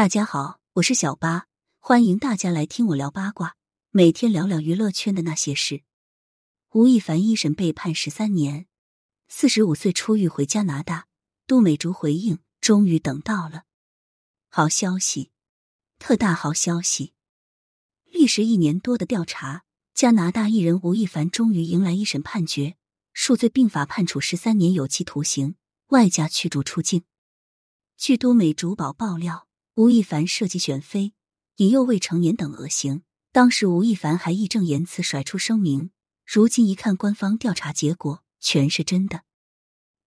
大家好，我是小八，欢迎大家来听我聊八卦，每天聊聊娱乐圈的那些事。吴亦凡一审被判十三年，四十五岁出狱回加拿大。杜美竹回应：终于等到了，好消息，特大好消息！历时一年多的调查，加拿大艺人吴亦凡终于迎来一审判决，数罪并罚，判处十三年有期徒刑，外加驱逐出境。据都美竹宝爆料。吴亦凡涉及选妃、引诱未成年等恶行，当时吴亦凡还义正言辞甩出声明。如今一看官方调查结果，全是真的。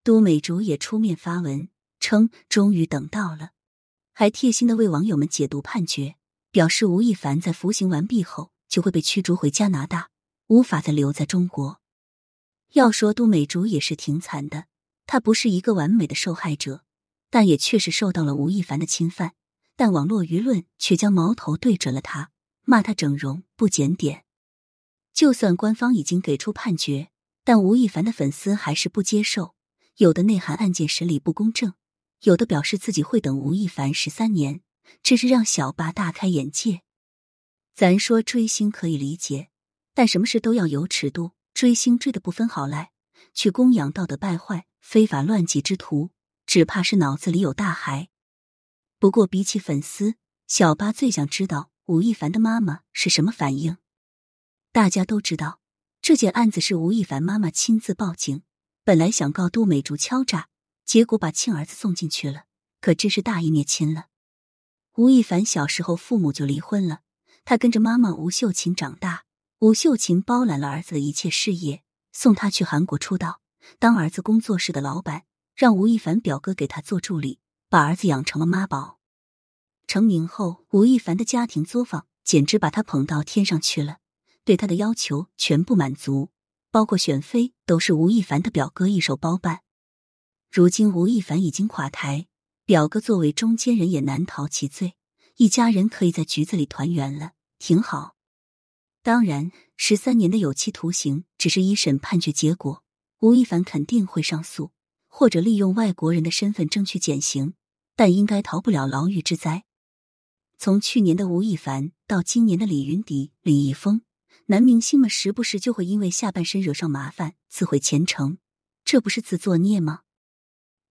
都美竹也出面发文称，终于等到了，还贴心的为网友们解读判决，表示吴亦凡在服刑完毕后就会被驱逐回加拿大，无法再留在中国。要说都美竹也是挺惨的，她不是一个完美的受害者，但也确实受到了吴亦凡的侵犯。但网络舆论却将矛头对准了他，骂他整容不检点。就算官方已经给出判决，但吴亦凡的粉丝还是不接受。有的内涵案件审理不公正，有的表示自己会等吴亦凡十三年，这是让小八大开眼界。咱说追星可以理解，但什么事都要有尺度。追星追的不分好赖，去供养道德败坏、非法乱纪之徒，只怕是脑子里有大海。不过，比起粉丝，小八最想知道吴亦凡的妈妈是什么反应。大家都知道，这件案子是吴亦凡妈妈亲自报警，本来想告杜美竹敲诈，结果把亲儿子送进去了，可真是大义灭亲了。吴亦凡小时候父母就离婚了，他跟着妈妈吴秀琴长大，吴秀琴包揽了儿子的一切事业，送他去韩国出道，当儿子工作室的老板，让吴亦凡表哥给他做助理。把儿子养成了妈宝，成名后，吴亦凡的家庭作坊简直把他捧到天上去了，对他的要求全部满足，包括选妃都是吴亦凡的表哥一手包办。如今吴亦凡已经垮台，表哥作为中间人也难逃其罪，一家人可以在局子里团圆了，挺好。当然，十三年的有期徒刑只是一审判决结果，吴亦凡肯定会上诉，或者利用外国人的身份争取减刑。但应该逃不了牢狱之灾。从去年的吴亦凡到今年的李云迪、李易峰，男明星们时不时就会因为下半身惹上麻烦，自毁前程，这不是自作孽吗？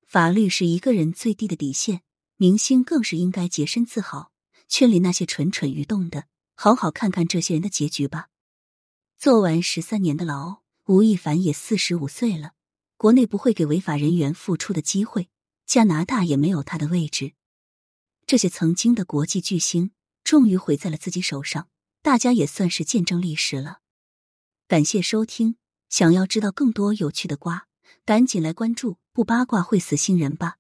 法律是一个人最低的底线，明星更是应该洁身自好。圈里那些蠢蠢欲动的，好好看看这些人的结局吧。坐完十三年的牢，吴亦凡也四十五岁了，国内不会给违法人员复出的机会。加拿大也没有他的位置。这些曾经的国际巨星终于毁在了自己手上，大家也算是见证历史了。感谢收听，想要知道更多有趣的瓜，赶紧来关注，不八卦会死新人吧。